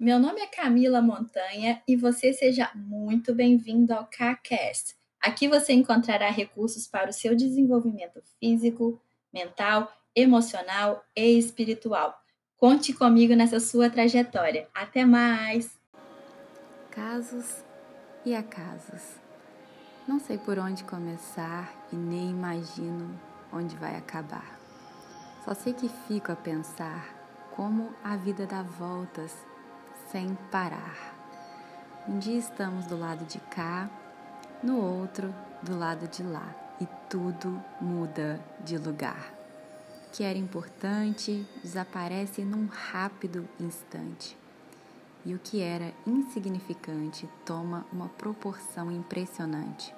Meu nome é Camila Montanha e você seja muito bem-vindo ao CACast. Aqui você encontrará recursos para o seu desenvolvimento físico, mental, emocional e espiritual. Conte comigo nessa sua trajetória. Até mais! Casos e acasos. Não sei por onde começar e nem imagino onde vai acabar. Só sei que fico a pensar como a vida dá voltas sem parar. Um dia estamos do lado de cá, no outro do lado de lá, e tudo muda de lugar. O que era importante desaparece num rápido instante. E o que era insignificante toma uma proporção impressionante.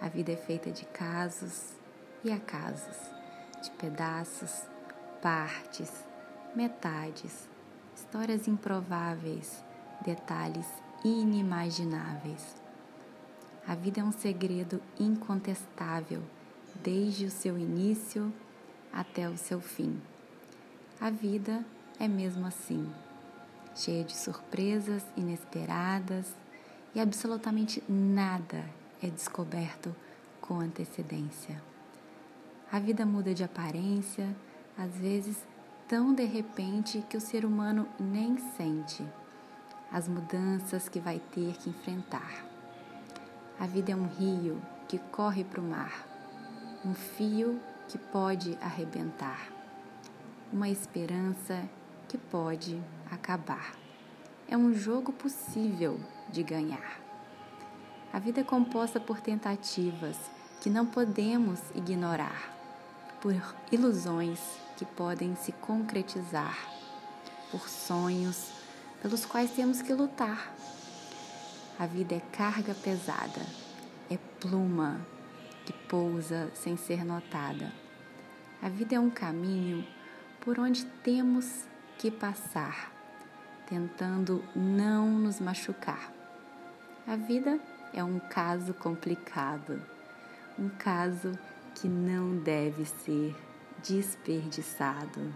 A vida é feita de casos e acasos, de pedaços, partes, metades, histórias improváveis, detalhes inimagináveis. A vida é um segredo incontestável, desde o seu início até o seu fim. A vida é mesmo assim, cheia de surpresas inesperadas e absolutamente nada é descoberto com antecedência. A vida muda de aparência, às vezes tão de repente que o ser humano nem sente as mudanças que vai ter que enfrentar. A vida é um rio que corre para o mar, um fio que pode arrebentar, uma esperança que pode acabar. É um jogo possível de ganhar. A vida é composta por tentativas que não podemos ignorar, por ilusões que podem se concretizar, por sonhos pelos quais temos que lutar. A vida é carga pesada, é pluma que pousa sem ser notada. A vida é um caminho por onde temos que passar, tentando não nos machucar. A vida é um caso complicado, um caso que não deve ser desperdiçado.